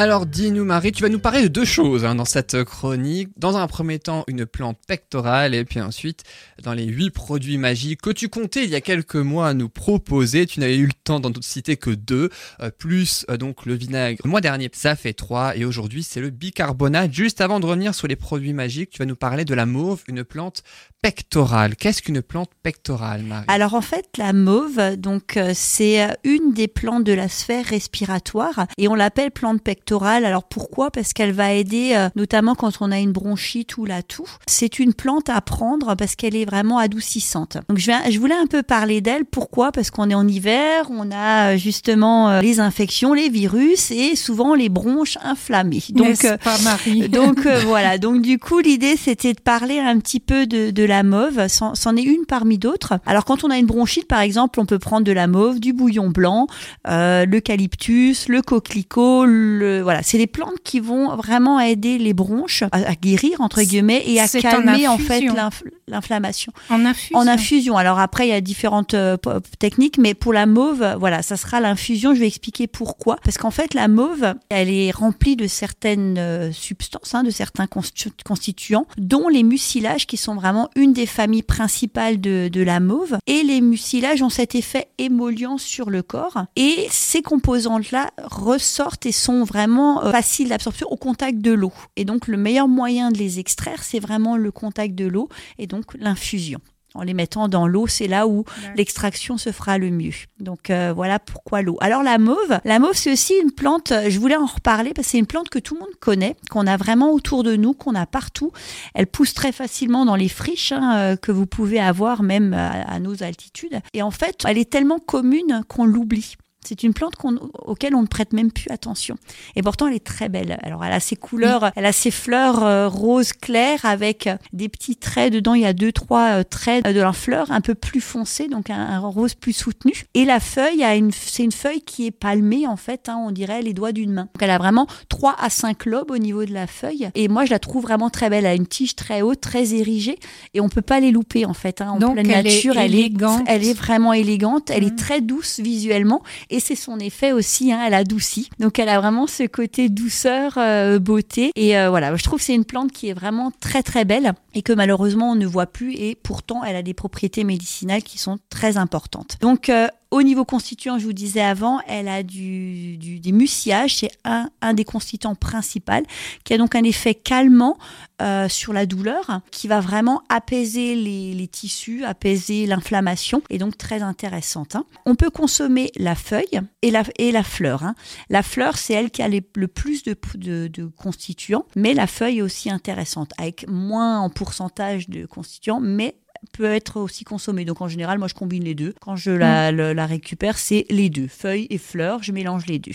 Alors dis-nous Marie, tu vas nous parler de deux choses hein, dans cette chronique. Dans un premier temps, une plante pectorale et puis ensuite, dans les huit produits magiques que tu comptais il y a quelques mois à nous proposer. Tu n'avais eu le temps d'en citer que deux, euh, plus euh, donc le vinaigre. Le mois dernier, ça fait trois et aujourd'hui c'est le bicarbonate. Juste avant de revenir sur les produits magiques, tu vas nous parler de la mauve, une plante pectorale. Qu'est-ce qu'une plante pectorale, Marie? Alors en fait, la mauve, donc euh, c'est une des plantes de la sphère respiratoire et on l'appelle plante pectorale. Alors pourquoi? Parce qu'elle va aider euh, notamment quand on a une bronchite ou la toux. C'est une plante à prendre parce qu'elle est vraiment adoucissante. Donc je, je voulais un peu parler d'elle. Pourquoi? Parce qu'on est en hiver, on a euh, justement les infections, les virus et souvent les bronches inflammées. Donc, pas Marie? donc voilà. Donc du coup, l'idée c'était de parler un petit peu de, de la mauve, c'en est une parmi d'autres. Alors quand on a une bronchite, par exemple, on peut prendre de la mauve, du bouillon blanc, euh, l'eucalyptus, le coquelicot, le voilà, c'est des plantes qui vont vraiment aider les bronches à, guérir entre guillemets et à calmer en, fait l'inflammation. En infusion. En infusion. Alors après, il y a différentes euh, techniques, mais pour la mauve, voilà, ça sera l'infusion. Je vais expliquer pourquoi. Parce qu'en fait, la mauve, elle est remplie de certaines euh, substances, hein, de certains constituants, dont les mucilages qui sont vraiment une des familles principales de, de la mauve. Et les mucilages ont cet effet émollient sur le corps. Et ces composantes-là ressortent et sont vraiment euh, faciles d'absorption au contact de l'eau. Et donc, le meilleur moyen de les extraire, c'est vraiment le contact de l'eau et donc l'infusion en les mettant dans l'eau, c'est là où l'extraction se fera le mieux. Donc euh, voilà pourquoi l'eau. Alors la mauve, la mauve c'est aussi une plante, je voulais en reparler parce que c'est une plante que tout le monde connaît, qu'on a vraiment autour de nous, qu'on a partout. Elle pousse très facilement dans les friches hein, euh, que vous pouvez avoir même à nos altitudes. Et en fait, elle est tellement commune qu'on l'oublie. C'est une plante auquel on ne prête même plus attention. Et pourtant, elle est très belle. Alors, elle a ses couleurs, elle a ses fleurs euh, roses claires avec euh, des petits traits dedans. Il y a deux, trois euh, traits de la fleur un peu plus foncé, donc un, rose plus soutenu. Et la feuille, c'est une feuille qui est palmée, en fait, hein, on dirait les doigts d'une main. Donc, elle a vraiment trois à cinq lobes au niveau de la feuille. Et moi, je la trouve vraiment très belle. Elle a une tige très haute, très érigée. Et on peut pas les louper, en fait. Hein. En donc, pleine elle nature, est elle, est, elle est vraiment élégante. Elle est Mm. très douce visuellement et c'est son effet aussi, hein, elle adoucit. Donc elle a vraiment ce côté douceur, euh, beauté. Et euh, voilà, je trouve que c'est une plante qui est vraiment très très belle et que malheureusement on ne voit plus et pourtant elle a des propriétés médicinales qui sont très importantes. Donc euh, au niveau constituant, je vous disais avant, elle a du, du des mucillages, c'est un, des constituants principaux, qui a donc un effet calmant euh, sur la douleur, qui va vraiment apaiser les, tissus, apaiser l'inflammation, et donc très intéressante. hein. On peut consommer la feuille et la, et la fleur. hein. La fleur, c'est elle qui a le plus de, de, de constituants, mais la feuille est aussi intéressante, avec moins en pourcentage de constituants, mais peut être aussi consommée. Donc en général, moi je combine les deux. Quand je la, le- la récupère, c'est les deux, feuilles et fleurs, je mélange les deux.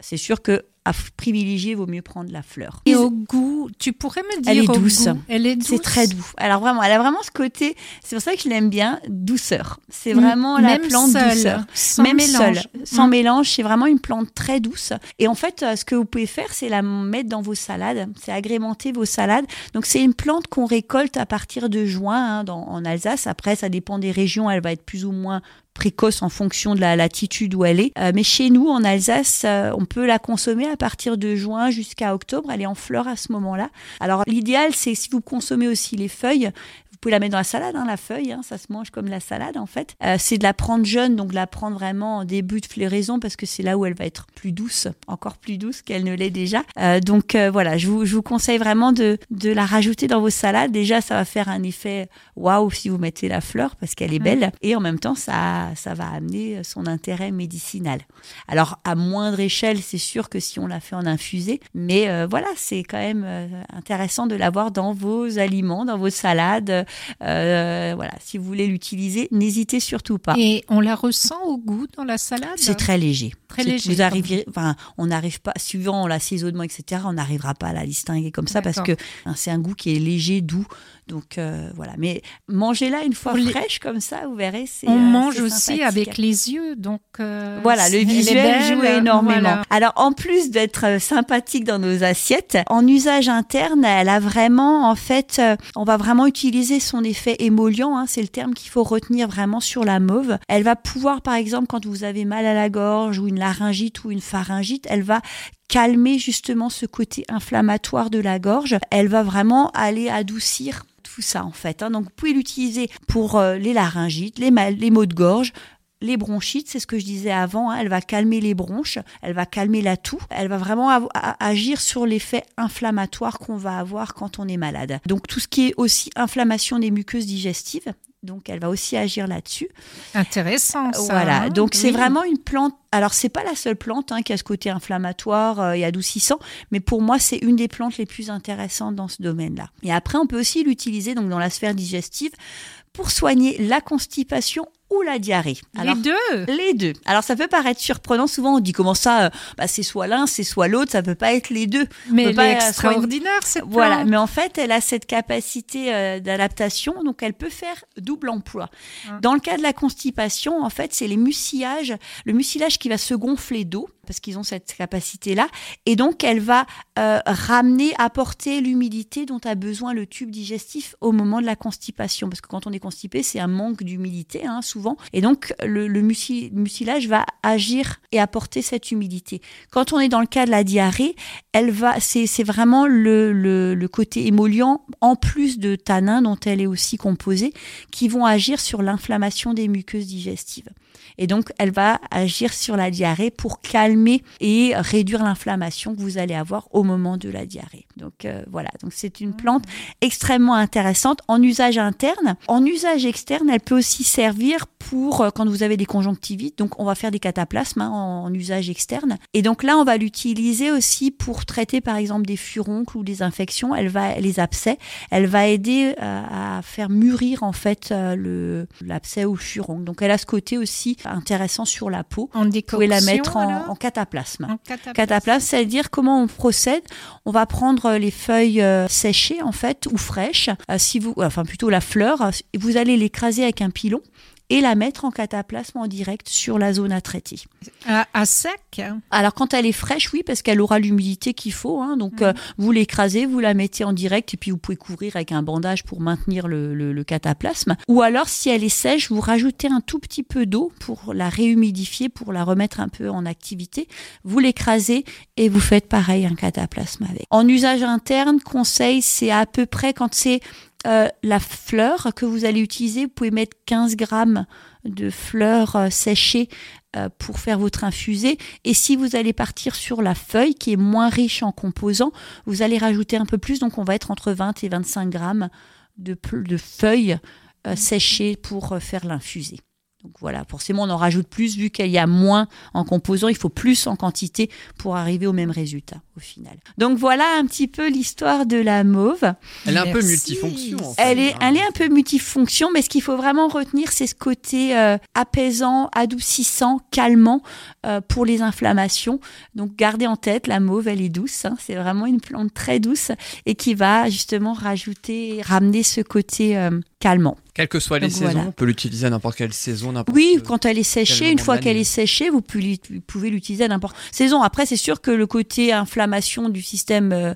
C'est sûr que à privilégier, vaut mieux prendre la fleur. Et au goût, tu pourrais me dire Elle est douce. goût. Elle est douce. C'est très doux. Alors vraiment, elle a vraiment ce côté, c'est pour ça que je l'aime bien, douceur. C'est vraiment la même plante seule, douceur. sans Même mélange. seule, sans Mm. mélange, c'est vraiment une plante très douce. Et en fait, euh, ce que vous pouvez faire, c'est la mettre dans vos salades, c'est agrémenter vos salades. Donc c'est une plante qu'on récolte à partir de juin hein, dans- en Alsace. Après, ça dépend des régions, elle va être plus ou moins précoce en fonction de la latitude où elle est. Euh, mais chez nous, en Alsace, euh, on peut la consommer à partir de juin jusqu'à octobre. Elle est en fleurs à ce moment-là. Alors l'idéal, c'est si vous consommez aussi les feuilles, vous pouvez la mettre dans la salade, hein, la feuille, hein, ça se mange comme la salade en fait. Euh, c'est de la prendre jeune, donc de la prendre vraiment en début de floraison parce que c'est là où elle va être plus douce, encore plus douce qu'elle ne l'est déjà. Euh, donc euh, voilà, je vous, je vous conseille vraiment de, de la rajouter dans vos salades. Déjà, ça va faire un effet waouh si vous mettez la fleur parce qu'elle est belle et en même temps, ça, ça va amener son intérêt médicinal. Alors à moindre échelle, c'est sûr que si on la fait en infusé, mais euh, voilà, c'est quand même euh, intéressant de l'avoir dans vos aliments, dans vos salades. Euh, voilà, si vous voulez l'utiliser, n'hésitez surtout pas. Et on la ressent au goût dans la salade C'est très léger. Très léger, Vous arrivez, enfin, on n'arrive pas, suivant l'assaisonnement, etc., on n'arrivera pas à la distinguer comme ça parce que hein, c'est un goût qui est léger, doux. Donc euh, voilà. Mais mangez-la une fois les- fraîche comme ça, vous verrez. c'est, On euh, mange aussi avec les yeux, donc euh, Voilà, le visuel joue énormément. voilà. Alors, en plus d'être euh, sympathique dans nos assiettes, en usage interne, elle a vraiment, en fait, euh, on va vraiment utiliser son effet émollient, hein, c'est le terme qu'il faut retenir vraiment sur la mauve. Elle va pouvoir, par exemple, quand vous avez mal à la gorge ou une laryngite ou une pharyngite, elle va calmer justement ce côté inflammatoire de la gorge. Elle va vraiment aller adoucir ça en fait. hein. Donc vous pouvez l'utiliser pour euh, les laryngites, les, mal- les maux de gorge. Les bronchites, c'est ce que je disais avant, hein, elle va calmer les bronches, elle va calmer la toux, elle va vraiment agir sur l'effet inflammatoire qu'on va avoir quand on est malade. Donc tout ce qui est aussi inflammation des muqueuses digestives, donc elle va aussi agir là-dessus. Intéressant, ça. Voilà, hein. donc c'est vraiment une plante. Alors c'est pas la seule plante hein, qui a ce côté inflammatoire euh, et adoucissant, mais pour moi c'est une des plantes les plus intéressantes dans ce domaine-là. Et après on peut aussi l'utiliser donc dans la sphère digestive pour soigner la constipation ou la diarrhée. Alors, Les deux. les deux. Alors ça peut paraître surprenant. Souvent on dit comment ça, euh, bah, c'est soit l'un, c'est soit l'autre. Ça peut pas être les deux. Mais elle pas, est euh, extraordinaire, cette plante. Voilà, mais en fait, elle a cette capacité euh, d'adaptation, donc elle peut faire double emploi. Ah. Dans le cas de la constipation, en fait, c'est les mucillages, le mucilage qui va se gonfler d'eau, parce qu'ils ont cette capacité-là, et donc elle va euh, ramener, apporter l'humidité dont a besoin le tube digestif au moment de la constipation, parce que quand on est constipé, c'est un manque d'humidité, hein, souvent, et donc le, le muci- mucilage va agir et apporter cette humidité. Quand on est dans le cas de la diarrhée, elle va, c'est vraiment le, le, le côté émollient, en plus de tanins dont elle est aussi composée, qui vont agir sur l'inflammation des muqueuses digestives. Et donc, elle va agir sur la diarrhée pour calmer et réduire l'inflammation que vous allez avoir au moment de la diarrhée. Donc euh, voilà, donc c'est une plante extrêmement intéressante en usage interne. En usage externe, elle peut aussi servir pour euh, quand vous avez des conjonctivites. Donc on va faire des cataplasmes hein, en, en usage externe. Et donc là, on va l'utiliser aussi pour traiter par exemple des furoncles ou des infections. Elle va les abcès. Elle va aider euh, à faire mûrir en fait euh, le l'abcès ou le furoncle. Donc elle a ce côté aussi intéressant sur la peau. En Vous décoction, pouvez la mettre en, cataplasme. En cataplasme. Cataplasme, c'est-à-dire comment on procède. On va prendre les feuilles euh, séchées en fait ou fraîches. Euh, si vous, enfin plutôt la fleur, euh, vous allez l'écraser avec un pilon et la mettre en cataplasme en direct sur la zone à traiter. À, à sec? Alors quand elle est fraîche, oui, parce qu'elle aura l'humidité qu'il faut. hein. donc euh, vous l'écrasez, vous la mettez en direct et puis vous pouvez couvrir avec un bandage pour maintenir le, le- le cataplasme. Ou alors si elle est sèche, vous rajoutez un tout petit peu d'eau pour la réhumidifier, pour la remettre un peu en activité. Vous l'écrasez et vous faites pareil un cataplasme avec. En usage interne, conseil, c'est à peu près quand c'est euh, la fleur que vous allez utiliser, vous pouvez mettre 15 grammes de fleurs euh, séchées euh, pour faire votre infusé. Et si vous allez partir sur la feuille qui est moins riche en composants, vous allez rajouter un peu plus. Donc on va être entre 20 et 25 grammes de, feuilles séchées pour faire l'infusé. Donc voilà, forcément on en rajoute plus vu qu'il y a moins en composants, il faut plus en quantité pour arriver au même résultat au final. Donc voilà un petit peu l'histoire de la mauve. Elle est un peu multifonction. en fait, Elle est, hein. elle est un peu multifonction, mais ce qu'il faut vraiment retenir, c'est ce côté euh, apaisant, adoucissant, calmant euh, pour les inflammations. Donc gardez en tête, la mauve, elle est douce. hein. c'est vraiment une plante très douce et qui va justement rajouter, ramener ce côté euh, calmant. Quelles que soient les Donc saisons, voilà. on peut l'utiliser à n'importe quelle saison, n'importe Oui, quand elle est séchée, une fois qu'elle est séchée, vous pouvez l'utiliser à n'importe saison. Après, c'est sûr que le côté inflammation du système euh,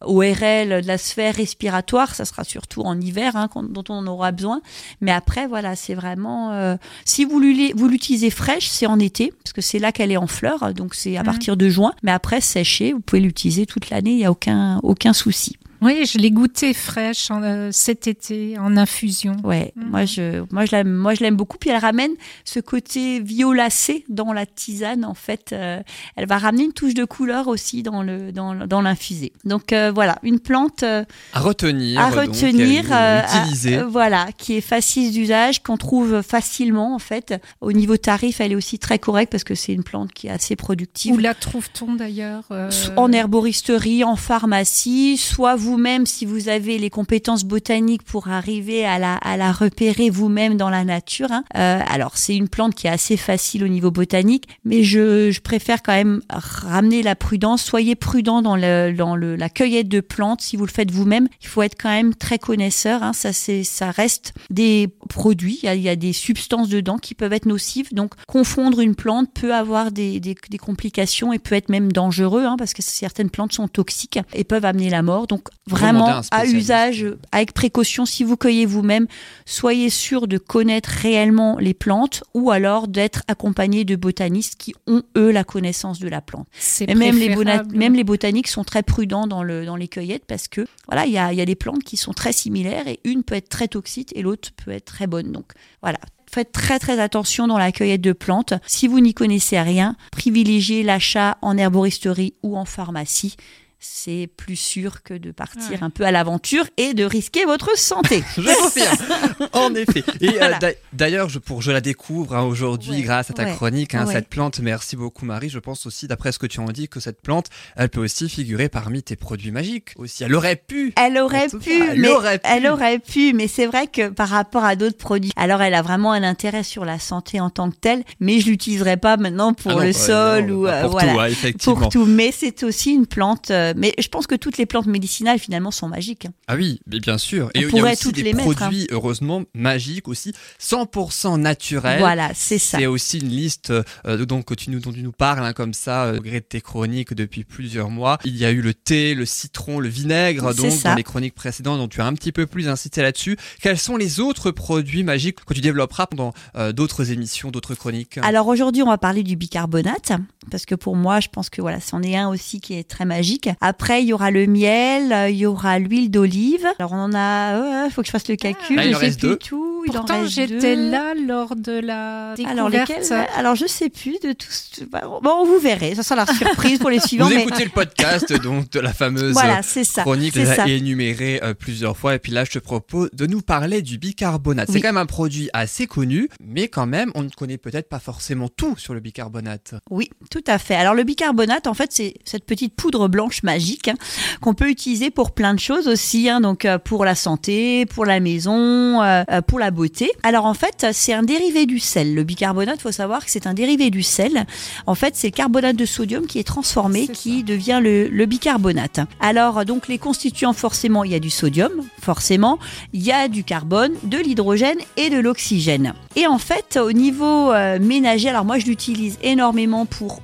ORL, de la sphère respiratoire, ça sera surtout en hiver hein, qu'on- dont on aura besoin. Mais après, voilà, c'est vraiment. euh, si vous l'utilisez fraîche, c'est en été, parce que c'est là qu'elle est en fleurs, donc c'est à Mhm. partir de juin. Mais après, séchée, vous pouvez l'utiliser toute l'année, il n'y a aucun, aucun souci. Oui, je l'ai goûté fraîche en, euh, cet été en infusion. Ouais, Mhm. moi je, moi je l'aime, moi je l'aime beaucoup. Puis elle ramène ce côté violacé dans la tisane. En fait, Euh, elle va ramener une touche de couleur aussi dans le, dans, dans l'infusé. Donc euh, voilà, une plante euh, À retenir. à retenir, euh, à- utiliser. euh, voilà, qui est facile d'usage, qu'on trouve facilement en fait. Au niveau tarif, elle est aussi très correcte parce que c'est une plante qui est assez productive. Où la trouve-t-on d'ailleurs euh, En herboristerie, en pharmacie, soit vous-même si vous avez les compétences botaniques pour arriver à la, repérer vous-même dans la nature. hein. Euh, alors c'est une plante qui est assez facile au niveau botanique, mais je, préfère quand même ramener la prudence. Soyez prudent dans, le, la cueillette de plantes. Si vous le faites vous-même, il faut être quand même très connaisseur. hein. Ça, ça reste des produits. Il y, a, des substances dedans qui peuvent être nocives. Donc confondre une plante peut avoir des complications et peut être même dangereux hein, parce que certaines plantes sont toxiques et peuvent amener la mort. Donc Vraiment à usage avec précaution si vous cueillez vous-même, soyez sûr de connaître réellement les plantes ou alors d'être accompagné de botanistes qui ont eux la connaissance de la plante. C'est Et même les, même les botaniques sont très prudents dans, le, dans les cueillettes parce que voilà, il y a, il y a des plantes qui sont très similaires et une peut être très toxique et l'autre peut être très bonne. Donc voilà, faites très très attention dans la cueillette de plantes. Si vous n'y connaissez rien, privilégiez l'achat en herboristerie ou en pharmacie. C'est plus sûr que de partir Ouais. un peu à l'aventure et de risquer votre santé. Je confirme. en effet. Et euh, Voilà. d'ailleurs, je, pour je la découvre hein, aujourd'hui Ouais, grâce à ta ouais, chronique, hein, ouais. cette plante. Merci beaucoup Marie. Je pense aussi, d'après ce que tu en dis, que cette plante, elle peut aussi figurer parmi tes produits magiques. Aussi, elle aurait pu. Elle aurait pu, cas, elle mais aurait pu. elle aurait pu, mais c'est vrai que par rapport à d'autres produits, alors elle a vraiment un intérêt sur la santé en tant que telle, mais je l'utiliserai pas maintenant pour Ah non, le bah, sol non, ou pas euh, pour voilà. tout, hein, effectivement. pour tout, mais c'est aussi une plante. euh, mais je pense que toutes les plantes médicinales finalement sont magiques. hein. Ah oui, mais bien sûr. On Et il y a aussi toutes des les mettre, hein. produits, heureusement, magiques aussi, 100% naturels. Voilà, c'est ça. C'est aussi une liste euh, donc, que tu nous, dont tu nous parles hein, comme ça, euh, au gré de tes chroniques depuis plusieurs mois. Il y a eu le thé, le citron, le vinaigre, donc ça. dans les chroniques précédentes dont tu as un petit peu plus incité là-dessus. Quels sont les autres produits magiques que tu développeras pendant euh, d'autres émissions, d'autres chroniques? Alors aujourd'hui, on va parler du bicarbonate parce que pour moi, je pense que voilà, c'en est un aussi qui est très magique. Après, il y aura le miel, euh, il y aura l'huile d'olive. Alors on en a, il faut que je fasse le calcul. Là, il je en sais reste plus deux. tout. Il en Pourtant, j'étais là lors de la Alors découverte. lesquels Alors je sais plus de tous. Bon, vous verrez. Ça sera la surprise pour les suivants. Vous mais écoutez le podcast donc de la fameuse voilà, c'est ça. chronique déjà énumérée euh, plusieurs fois. Et puis là, je te propose de nous parler du bicarbonate. C'est quand même un produit assez connu, mais quand même, on ne connaît peut-être pas forcément tout sur le bicarbonate. Oui, tout à fait. Alors le bicarbonate, en fait, c'est cette petite poudre blanche magique hein, qu'on peut utiliser pour plein de choses aussi, hein, donc euh, pour la santé, pour la maison, euh, euh, pour la beauté. Alors en fait, c'est un dérivé du sel. Le bicarbonate, faut savoir que c'est un dérivé du sel. En fait, c'est le carbonate de sodium qui est transformé, qui devient le, le bicarbonate. Alors donc les constituants, forcément, il y a du sodium, forcément, il y a du carbone, de l'hydrogène et de l'oxygène. Et en fait, au niveau euh, ménager, alors moi je l'utilise énormément pour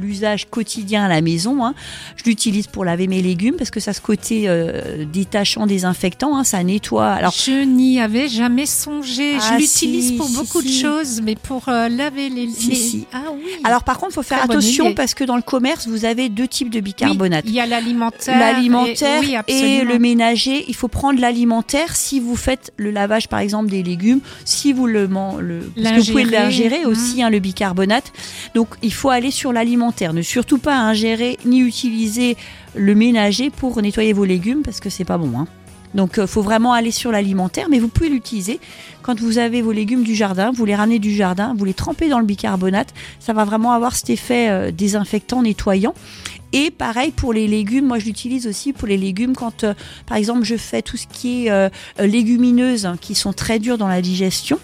l'usage quotidien à la maison. hein. Je l'utilise pour laver mes légumes parce que ça a ce côté euh, détachant, désinfectant, hein, ça nettoie. Alors je n'y avais jamais songé. Ah, je l'utilise si, pour si, beaucoup si. de choses, mais pour euh, laver les. Les-. Ah oui. Alors par contre, il faut faire Très attention parce que dans le commerce, vous avez deux types de bicarbonate. Oui, il y a l'alimentaire. L'alimentaire et, oui, et, absolument. le ménager, il faut prendre l'alimentaire si vous faites le lavage par exemple des légumes, si vous le, man- le parce que vous pouvez L'ingérer, aussi hein, le bicarbonate. Donc il faut aller sur l'alimentaire, ne surtout pas ingérer ni utiliser le ménager pour nettoyer vos légumes parce que c'est pas bon. hein. Donc il faut vraiment aller sur l'alimentaire, mais vous pouvez l'utiliser quand vous avez vos légumes du jardin, vous les ramenez du jardin, vous les trempez dans le bicarbonate, ça va vraiment avoir cet effet euh, désinfectant, nettoyant. Et pareil pour les légumes, moi je l'utilise aussi pour les légumes quand, euh, par exemple, je fais tout ce qui est euh, euh, légumineuses hein, qui sont très dures dans la digestion.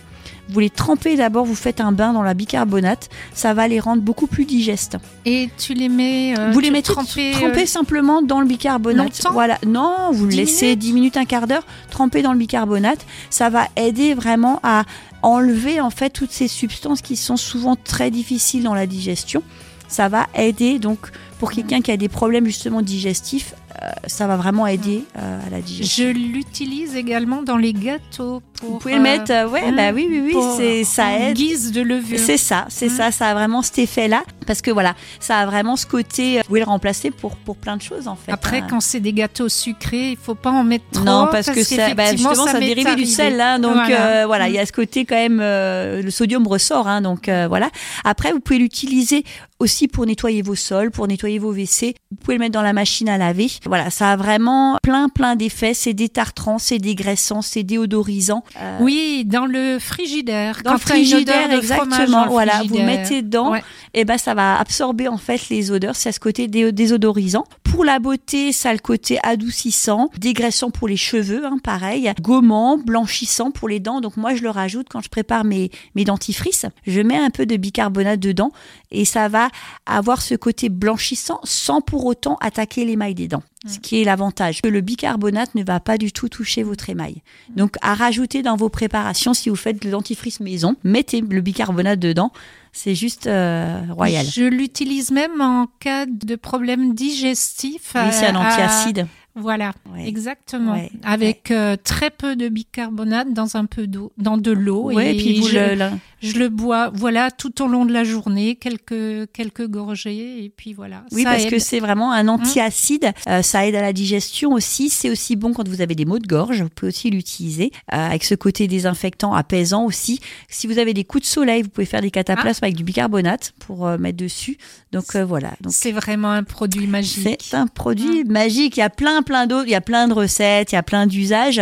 Vous les trempez d'abord, vous faites un bain dans la bicarbonate, ça va les rendre beaucoup plus digestes. Et tu les mets. euh, vous les mettez trempés, trempés euh, simplement dans le bicarbonate. longtemps? Voilà, non, vous le 10 laissez minutes? 10 minutes, un quart d'heure, trempé dans le bicarbonate. Ça va aider vraiment à enlever en fait toutes ces substances qui sont souvent très difficiles dans la digestion. Ça va aider donc pour quelqu'un qui a des problèmes justement digestifs, euh, ça va vraiment aider euh, à la digestion. Je l'utilise également dans les gâteaux. Pour, Vous pouvez le euh, mettre, euh, ouais, hein, bah oui, oui, oui, c'est ça aide. guise de levure. C'est ça, c'est Mm. ça, ça a vraiment cet effet-là. Parce que voilà, ça a vraiment ce côté, euh, vous pouvez le remplacer pour, pour plein de choses en fait. Après, hein. quand c'est des gâteaux sucrés, il faut pas en mettre trop. Non, parce, que ça, bah, justement, ça dérivé du sel, hein, donc Voilà. euh, voilà, il y a ce côté quand même, euh, le sodium ressort, hein, donc euh, voilà. Après, vous pouvez l'utiliser aussi pour nettoyer vos sols, pour nettoyer vos WC. Vous pouvez le mettre dans la machine à laver. Voilà, ça a vraiment plein, plein d'effets. C'est détartrant, c'est dégraissant, c'est déodorisant. Euh, Oui, dans le frigidaire. Dans le frigidaire, dans exactement. Voilà, vous mettez dedans, Ouais. et ben ça va absorber en fait les odeurs. C'est à ce côté dé- désodorisant. Pour la beauté, ça a le côté adoucissant, dégraissant pour les cheveux, hein, pareil, gommant, blanchissant pour les dents. Donc moi, je le rajoute quand je prépare mes mes dentifrices. Je mets un peu de bicarbonate dedans et ça va avoir ce côté blanchissant sans pour autant attaquer l'émail des dents. Ce qui est l'avantage, que le bicarbonate ne va pas du tout toucher votre émail. Donc à rajouter dans vos préparations, si vous faites le dentifrice maison, mettez le bicarbonate dedans. C'est juste euh, royal. Je l'utilise même en cas de problème digestif. Oui, c'est un euh, antiacide. Voilà, Ouais. exactement. Ouais, Avec euh, très peu de bicarbonate dans un peu d'eau, dans de l'eau. Ouais, et puis vous je, le, le- je le bois, voilà, tout au long de la journée, quelques quelques gorgées, et puis voilà. Oui, Ça parce aide. que c'est vraiment un antiacide. Euh, ça aide à la digestion aussi. C'est aussi bon quand vous avez des maux de gorge. Vous pouvez aussi l'utiliser euh, avec ce côté désinfectant, apaisant aussi. Si vous avez des coups de soleil, vous pouvez faire des cataplasmes avec du bicarbonate pour euh, mettre dessus. Donc voilà. Donc c'est vraiment un produit magique. c'est un produit magique. Il y a plein, plein d'autres. Il y a plein de recettes. Il y a plein d'usages.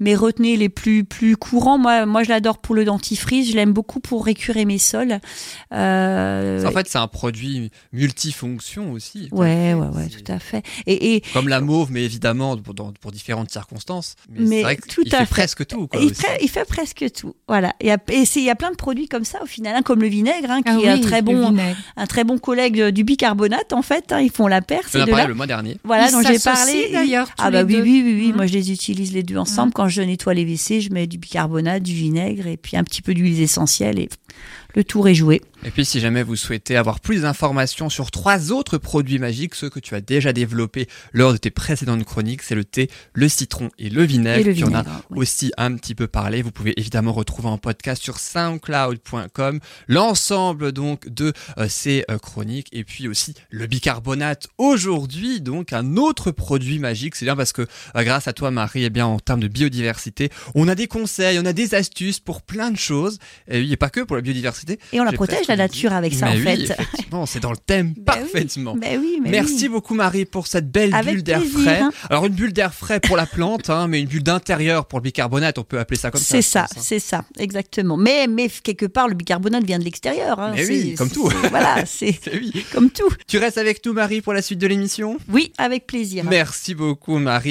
Mais retenez les plus, plus courants. Moi, moi, je l'adore pour le dentifrice. Je l'aime beaucoup pour récurer mes sols. Euh, En fait, c'est un produit multifonction aussi. ouais, ouais, ouais, tout à fait. Et, et Comme la mauve, mais évidemment pour, dans- pour différentes circonstances. Mais, Mais c'est vrai tout qu'il à fait, fait. presque tout. Quoi, il, aussi. fait, il fait presque tout. Voilà. Il y a, et c'est- il y a plein de produits comme ça au final, hein, comme le vinaigre, hein, qui Ah est un très bon, un très bon collègue du bicarbonate en fait. hein, ils font la paire On en a parlé le mois dernier. Voilà, dont j'ai parlé. D'ailleurs Ah bah oui, oui, oui, oui. Mhm. Moi, je les utilise les deux ensemble. Quand je nettoie les WC, je mets du bicarbonate, du vinaigre et puis un petit peu d'huile essentielle et le tour est joué. Et puis, si jamais vous souhaitez avoir plus d'informations sur trois autres produits magiques, ceux que tu as déjà développés lors de tes précédentes chroniques, c'est le thé, le citron et le vinaigre. et le Tu en as vinaigre. oui. aussi un petit peu parlé. Vous pouvez évidemment retrouver en podcast sur soundcloud.com l'ensemble donc de euh, ces euh, chroniques et puis aussi le bicarbonate aujourd'hui donc un autre produit magique. C'est bien parce que euh, grâce à toi Marie, eh bien en termes de biodiversité, on a des conseils, on a des astuces pour plein de choses et et pas que pour la biodiversité. Et on la protège la nature avec ça Mais en oui, fait. effectivement, c'est dans le thème Bah oui. parfaitement. Ben oui, mais Merci oui. beaucoup Marie pour cette belle Avec bulle d'air frais. hein. Alors une bulle d'air frais pour la plante, hein, mais une bulle d'intérieur pour le bicarbonate, on peut appeler ça comme ça. C'est ça, hein. c'est ça, exactement. Mais, mais quelque part, le bicarbonate vient de l'extérieur. hein. Mais oui, comme tout. Voilà, c'est oui. comme tout. Tu restes avec nous Marie pour la suite de l'émission? Oui, avec plaisir. Merci beaucoup Marie.